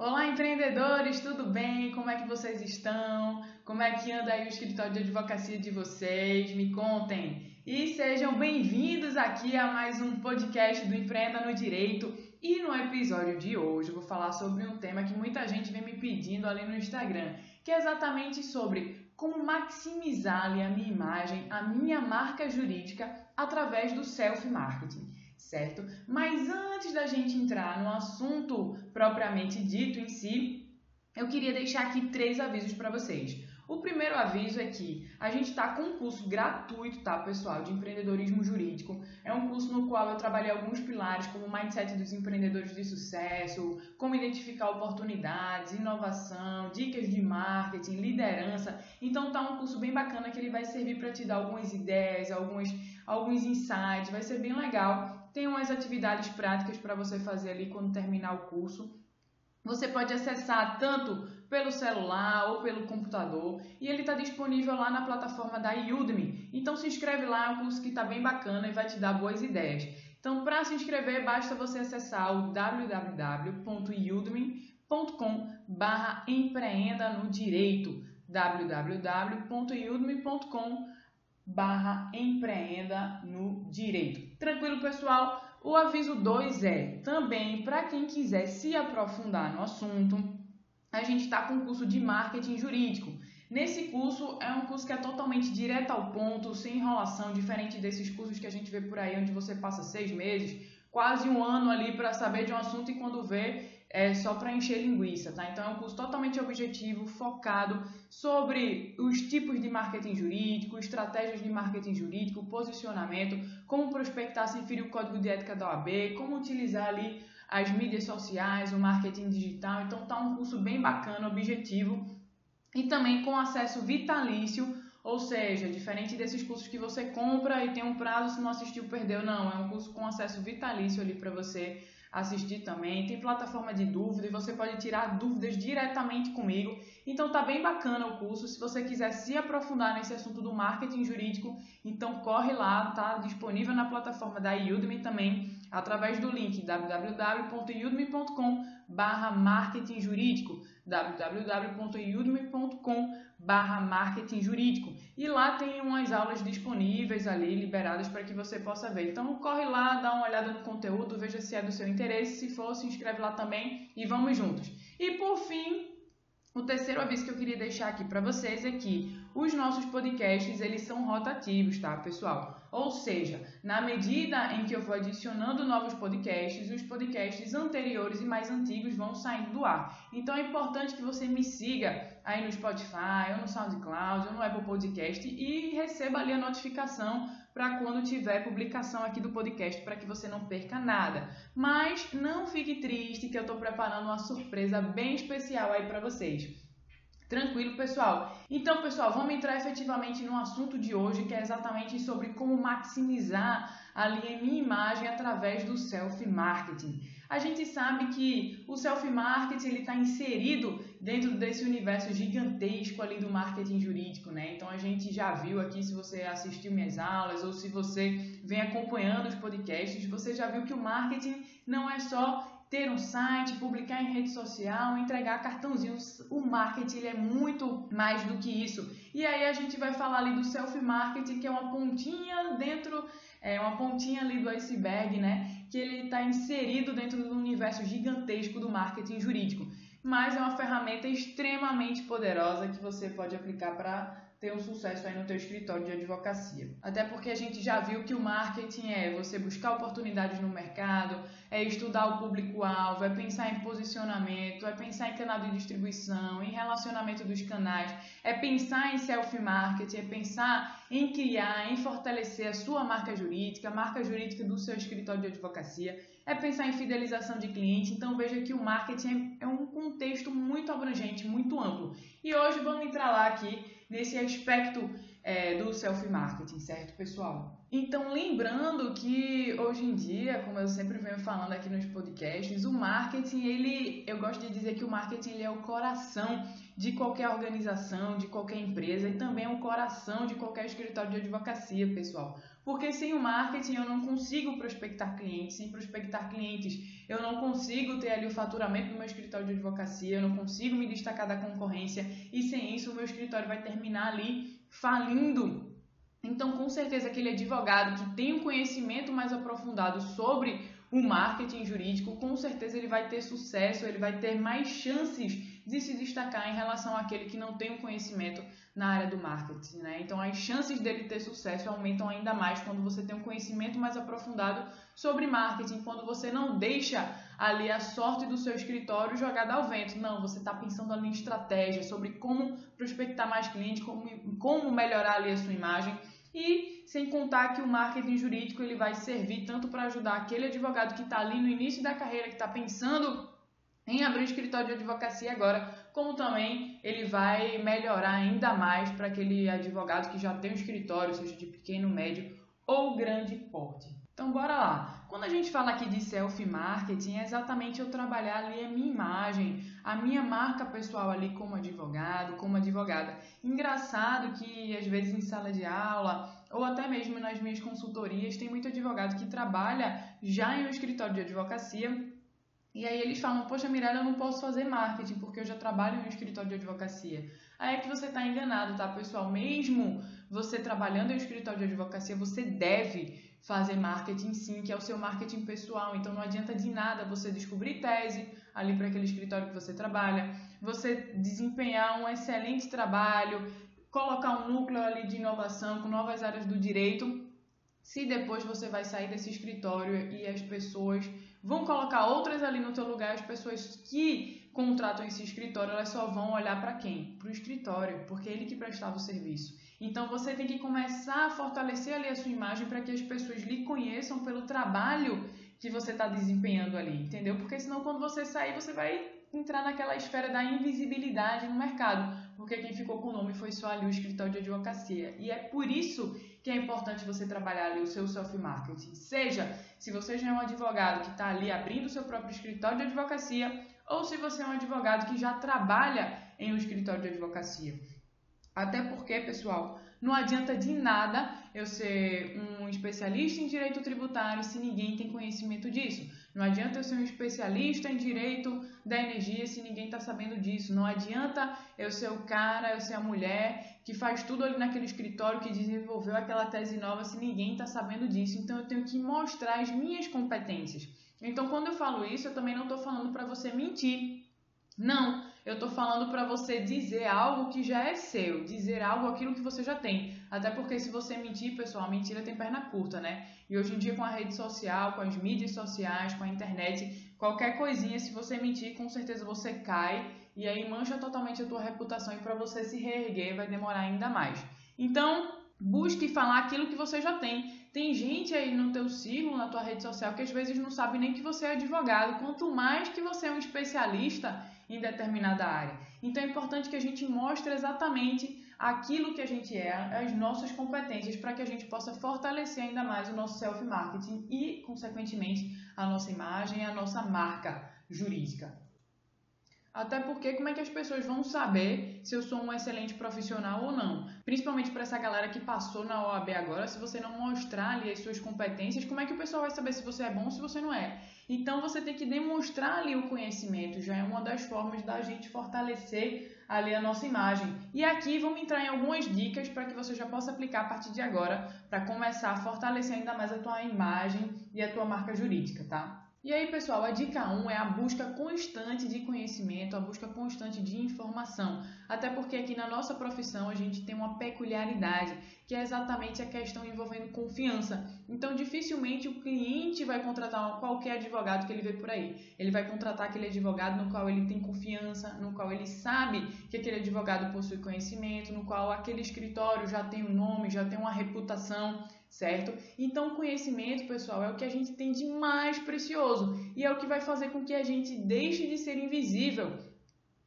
Olá, empreendedores, tudo bem? Como é que vocês estão? Como é que anda aí o escritório de advocacia de vocês? Me contem. E sejam bem-vindos aqui a mais um podcast do Empreenda no Direito. E no episódio de hoje eu vou falar sobre um tema que muita gente vem me pedindo ali no Instagram, que é exatamente sobre como maximizar ali a minha imagem, a minha marca jurídica através do self-marketing certo? Mas antes da gente entrar no assunto propriamente dito em si, eu queria deixar aqui três avisos para vocês. O primeiro aviso é que a gente está com um curso gratuito, tá, pessoal, de empreendedorismo jurídico. É um curso no qual eu trabalhei alguns pilares, como o mindset dos empreendedores de sucesso, como identificar oportunidades, inovação, dicas de marketing, liderança. Então tá um curso bem bacana que ele vai servir para te dar algumas ideias, alguns, alguns insights, vai ser bem legal. Tem umas atividades práticas para você fazer ali quando terminar o curso. Você pode acessar tanto pelo celular ou pelo computador e ele está disponível lá na plataforma da Udemy. Então se inscreve lá, é um curso que está bem bacana e vai te dar boas ideias. Então para se inscrever basta você acessar o www.udemy.com barra empreenda no direito www.udemy.com barra empreenda no direito. Tranquilo, pessoal? O aviso 2 é também para quem quiser se aprofundar no assunto, a gente está com um curso de marketing jurídico. Nesse curso é um curso que é totalmente direto ao ponto, sem enrolação, diferente desses cursos que a gente vê por aí, onde você passa seis meses, quase um ano ali para saber de um assunto e quando vê é só para encher linguiça, tá? Então é um curso totalmente objetivo, focado sobre os tipos de marketing jurídico, estratégias de marketing jurídico, posicionamento, como prospectar sem ferir o código de ética da OAB, como utilizar ali as mídias sociais, o marketing digital. Então tá um curso bem bacana, objetivo e também com acesso vitalício, ou seja, diferente desses cursos que você compra e tem um prazo, se não assistiu, perdeu. Não, é um curso com acesso vitalício ali para você assistir também. Tem plataforma de dúvida e você pode tirar dúvidas diretamente comigo. Então tá bem bacana o curso. Se você quiser se aprofundar nesse assunto do marketing jurídico, então corre lá, tá disponível na plataforma da Udemy também, através do link www.udemy.com barra marketing jurídico www.udemy.com barra marketing jurídico e lá tem umas aulas disponíveis ali, liberadas para que você possa ver. Então corre lá, dá uma olhada no conteúdo, veja se é do seu interesse, se for, se inscreve lá também e vamos juntos. E por fim, o terceiro aviso que eu queria deixar aqui para vocês é que os nossos podcasts, eles são rotativos, tá, pessoal? Ou seja, na medida em que eu vou adicionando novos podcasts, os podcasts anteriores e mais antigos vão saindo do ar. Então é importante que você me siga aí no Spotify, ou no SoundCloud, ou no Apple Podcast e receba ali a notificação para quando tiver publicação aqui do podcast, para que você não perca nada. Mas não fique triste que eu estou preparando uma surpresa bem especial aí para vocês. Tranquilo, pessoal? Então, pessoal, vamos entrar efetivamente no assunto de hoje, que é exatamente sobre como maximizar ali a minha imagem através do self-marketing. A gente sabe que o self-marketing está inserido dentro desse universo gigantesco ali do marketing jurídico, né? Então a gente já viu aqui, se você assistiu minhas aulas ou se você vem acompanhando os podcasts, você já viu que o marketing não é só ter um site, publicar em rede social, entregar cartãozinhos. O marketing é muito mais do que isso. E aí a gente vai falar ali do self-marketing, que é uma pontinha dentro, é uma pontinha ali do iceberg, né? Que ele está inserido dentro do universo gigantesco do marketing jurídico. Mas é uma ferramenta extremamente poderosa que você pode aplicar para ter um sucesso aí no teu escritório de advocacia. Até porque a gente já viu que o marketing é você buscar oportunidades no mercado, é estudar o público-alvo, é pensar em posicionamento, é pensar em canal de distribuição, em relacionamento dos canais, é pensar em self-marketing, é pensar em criar, em fortalecer a sua marca jurídica, a marca jurídica do seu escritório de advocacia, é pensar em fidelização de cliente. Então veja que o marketing é um contexto muito abrangente, muito amplo. E hoje vamos entrar lá aqui nesse aspecto é, do self-marketing, certo, pessoal? Então, lembrando que hoje em dia, como eu sempre venho falando aqui nos podcasts, o marketing, ele, eu gosto de dizer que o marketing ele é o coração de qualquer organização, de qualquer empresa e também é o coração de qualquer escritório de advocacia, pessoal. Porque sem o marketing eu não consigo prospectar clientes, sem prospectar clientes eu não consigo ter ali o faturamento do meu escritório de advocacia, eu não consigo me destacar da concorrência e sem isso o meu escritório vai terminar ali falindo. Então, com certeza, aquele advogado que tem um conhecimento mais aprofundado sobre o marketing jurídico, com certeza ele vai ter sucesso, ele vai ter mais chances de se destacar em relação àquele que não tem um conhecimento na área do marketing, né? Então as chances dele ter sucesso aumentam ainda mais quando você tem um conhecimento mais aprofundado sobre marketing, quando você não deixa ali a sorte do seu escritório jogada ao vento. Não, você está pensando ali em estratégia, sobre como prospectar mais clientes, como, como melhorar ali a sua imagem e sem contar que o marketing jurídico ele vai servir tanto para ajudar aquele advogado que está ali no início da carreira, que está pensando em abrir escritório de advocacia agora, como também ele vai melhorar ainda mais para aquele advogado que já tem um escritório, seja de pequeno, médio ou grande porte. Então bora lá. Quando a gente fala aqui de self marketing, é exatamente eu trabalhar ali a minha imagem, a minha marca pessoal ali como advogado, como advogada. Engraçado que às vezes em sala de aula ou até mesmo nas minhas consultorias tem muito advogado que trabalha já em um escritório de advocacia e aí eles falam, poxa Mirella, eu não posso fazer marketing porque eu já trabalho em um escritório de advocacia. Aí é que você está enganado, tá, pessoal? Mesmo você trabalhando em um escritório de advocacia, você deve fazer marketing sim, que é o seu marketing pessoal. Então não adianta de nada você descobrir tese ali para aquele escritório que você trabalha, você desempenhar um excelente trabalho, colocar um núcleo ali de inovação com novas áreas do direito, se depois você vai sair desse escritório e as pessoas vão colocar outras ali no teu lugar, as pessoas que contratam esse escritório, elas só vão olhar para quem? Para o escritório, porque é ele que prestava o serviço. Então você tem que começar a fortalecer ali a sua imagem para que as pessoas lhe conheçam pelo trabalho que você está desempenhando ali, entendeu? Porque senão quando você sair, você vai entrar naquela esfera da invisibilidade no mercado, porque quem ficou com o nome foi só ali o escritório de advocacia. E é por isso que é importante você trabalhar ali o seu self-marketing. Seja se você já é um advogado que está ali abrindo o seu próprio escritório de advocacia, ou se você é um advogado que já trabalha em um escritório de advocacia. Até porque, pessoal, não adianta de nada eu ser um especialista em direito tributário se ninguém tem conhecimento disso. Não adianta eu ser um especialista em direito da energia se ninguém está sabendo disso. Não adianta eu ser o cara, eu ser a mulher que faz tudo ali naquele escritório, que desenvolveu aquela tese nova se ninguém está sabendo disso. Então eu tenho que mostrar as minhas competências. Então quando eu falo isso, eu também não estou falando para você mentir. Não, eu estou falando para você dizer algo que já é seu, dizer algo aquilo que você já tem. Até porque se você mentir, pessoal, a mentira tem perna curta, né? E hoje em dia com a rede social, com as mídias sociais, com a internet, qualquer coisinha, se você mentir, com certeza você cai e aí mancha totalmente a tua reputação e para você se reerguer vai demorar ainda mais. Então, busque falar aquilo que você já tem. Tem gente aí no teu círculo, na tua rede social, que às vezes não sabe nem que você é advogado, quanto mais que você é um especialista em determinada área. Então é importante que a gente mostre exatamente aquilo que a gente é, as nossas competências, para que a gente possa fortalecer ainda mais o nosso self-marketing e, consequentemente, a nossa imagem a nossa marca jurídica. Até porque, como é que as pessoas vão saber se eu sou um excelente profissional ou não? Principalmente para essa galera que passou na OAB agora, se você não mostrar ali as suas competências, como é que o pessoal vai saber se você é bom ou se você não é? Então, você tem que demonstrar ali o conhecimento, já é uma das formas da gente fortalecer ali a nossa imagem. E aqui vamos entrar em algumas dicas para que você já possa aplicar a partir de agora para começar a fortalecer ainda mais a tua imagem e a tua marca jurídica, tá? E aí, pessoal, a dica 1 é a busca constante de conhecimento, a busca constante de informação. Até porque aqui na nossa profissão a gente tem uma peculiaridade, que é exatamente a questão envolvendo confiança. Então, dificilmente o cliente vai contratar qualquer advogado que ele vê por aí. Ele vai contratar aquele advogado no qual ele tem confiança, no qual ele sabe que aquele advogado possui conhecimento, no qual aquele escritório já tem um nome, já tem uma reputação certo? Então, conhecimento, pessoal, é o que a gente tem de mais precioso e é o que vai fazer com que a gente deixe de ser invisível.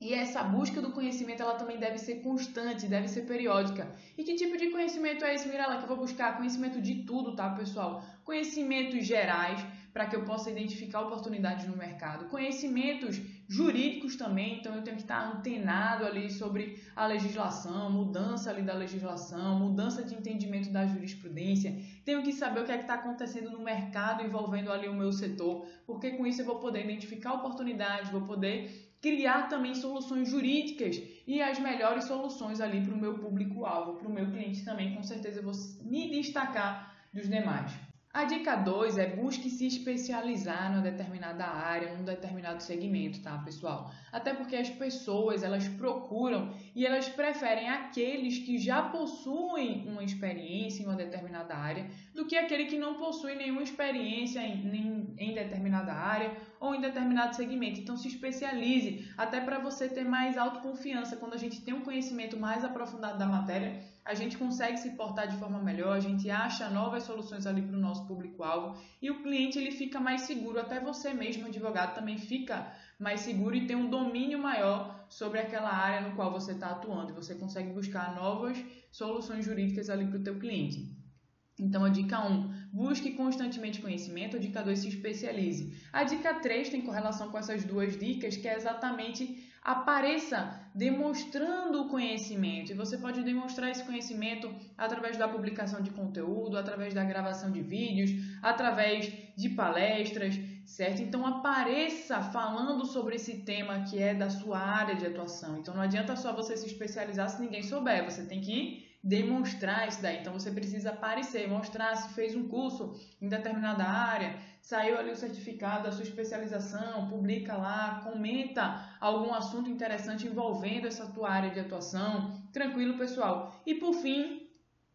E essa busca do conhecimento, ela também deve ser constante, deve ser periódica. E que tipo de conhecimento é esse, Mirella, que eu vou buscar? Conhecimento de tudo, tá, pessoal? Conhecimentos gerais, para que eu possa identificar oportunidades no mercado. Conhecimentos jurídicos também, então eu tenho que estar antenado ali sobre a legislação, mudança ali da legislação, mudança de entendimento da jurisprudência. Tenho que saber o que é que está acontecendo no mercado envolvendo ali o meu setor, porque com isso eu vou poder identificar oportunidades, vou poder criar também soluções jurídicas e as melhores soluções ali para o meu público-alvo, para o meu cliente também, com certeza eu vou me destacar dos demais. A dica 2 é busque se especializar numa determinada área, num determinado segmento, tá, pessoal? Até porque as pessoas, elas procuram e elas preferem aqueles que já possuem uma experiência em uma determinada área do que aquele que não possui nenhuma experiência em, em determinada área ou em determinado segmento. Então se especialize, até para você ter mais autoconfiança. Quando a gente tem um conhecimento mais aprofundado da matéria, a gente consegue se portar de forma melhor, a gente acha novas soluções ali para o nosso público-alvo e o cliente ele fica mais seguro, até você mesmo, advogado, também fica mais seguro e tem um domínio maior sobre aquela área no qual você está atuando. Você consegue buscar novas soluções jurídicas ali para o teu cliente. Então, a dica 1, busque constantemente conhecimento. A dica 2, se especialize. A dica 3 tem correlação com essas duas dicas, que é exatamente apareça demonstrando o conhecimento. E você pode demonstrar esse conhecimento através da publicação de conteúdo, através da gravação de vídeos, através de palestras, certo? Então apareça falando sobre esse tema que é da sua área de atuação. Então não adianta só você se especializar se ninguém souber, você tem que demonstrar isso daí. Então você precisa aparecer, mostrar se fez um curso em determinada área, saiu ali o certificado da sua especialização, publica lá, comenta algum assunto interessante envolvendo essa tua área de atuação. Tranquilo, pessoal? E por fim,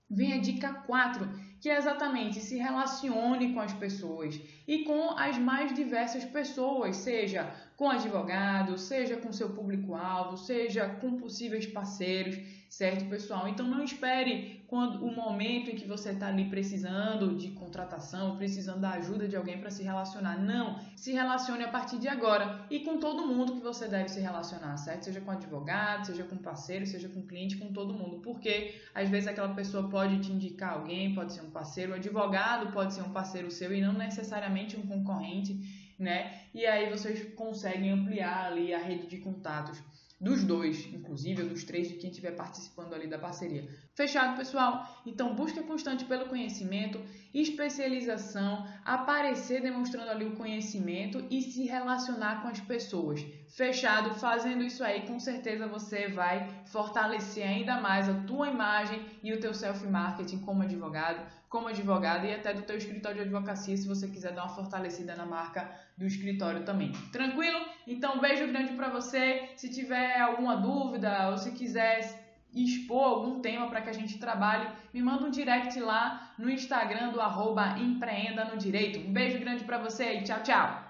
vem a dica 4, que é exatamente se relacione com as pessoas e com as mais diversas pessoas, seja com advogado, seja com seu público-alvo, seja com possíveis parceiros certo, pessoal? Então não espere quando o momento em que você está ali precisando de contratação, precisando da ajuda de alguém para se relacionar. Não, se relacione a partir de agora e com todo mundo que você deve se relacionar, certo? Seja com advogado, seja com parceiro, seja com cliente, com todo mundo, porque às vezes aquela pessoa pode te indicar alguém, pode ser um parceiro, o advogado pode ser um parceiro seu e não necessariamente um concorrente, né? E aí vocês conseguem ampliar ali a rede de contatos dos dois, inclusive, ou dos três de quem estiver participando ali da parceria. Fechado, pessoal? Então, busca constante pelo conhecimento, especialização, aparecer demonstrando ali o conhecimento e se relacionar com as pessoas. Fechado? Fazendo isso aí, com certeza você vai fortalecer ainda mais a tua imagem e o teu self-marketing como advogado, como advogada e até do teu escritório de advocacia, se você quiser dar uma fortalecida na marca do escritório também. Tranquilo? Então, beijo grande para você. Se tiver alguma dúvida ou se quiser expor algum tema para que a gente trabalhe, me manda um direct lá no Instagram do arroba Empreenda no Direito. Um beijo grande para você e tchau, tchau!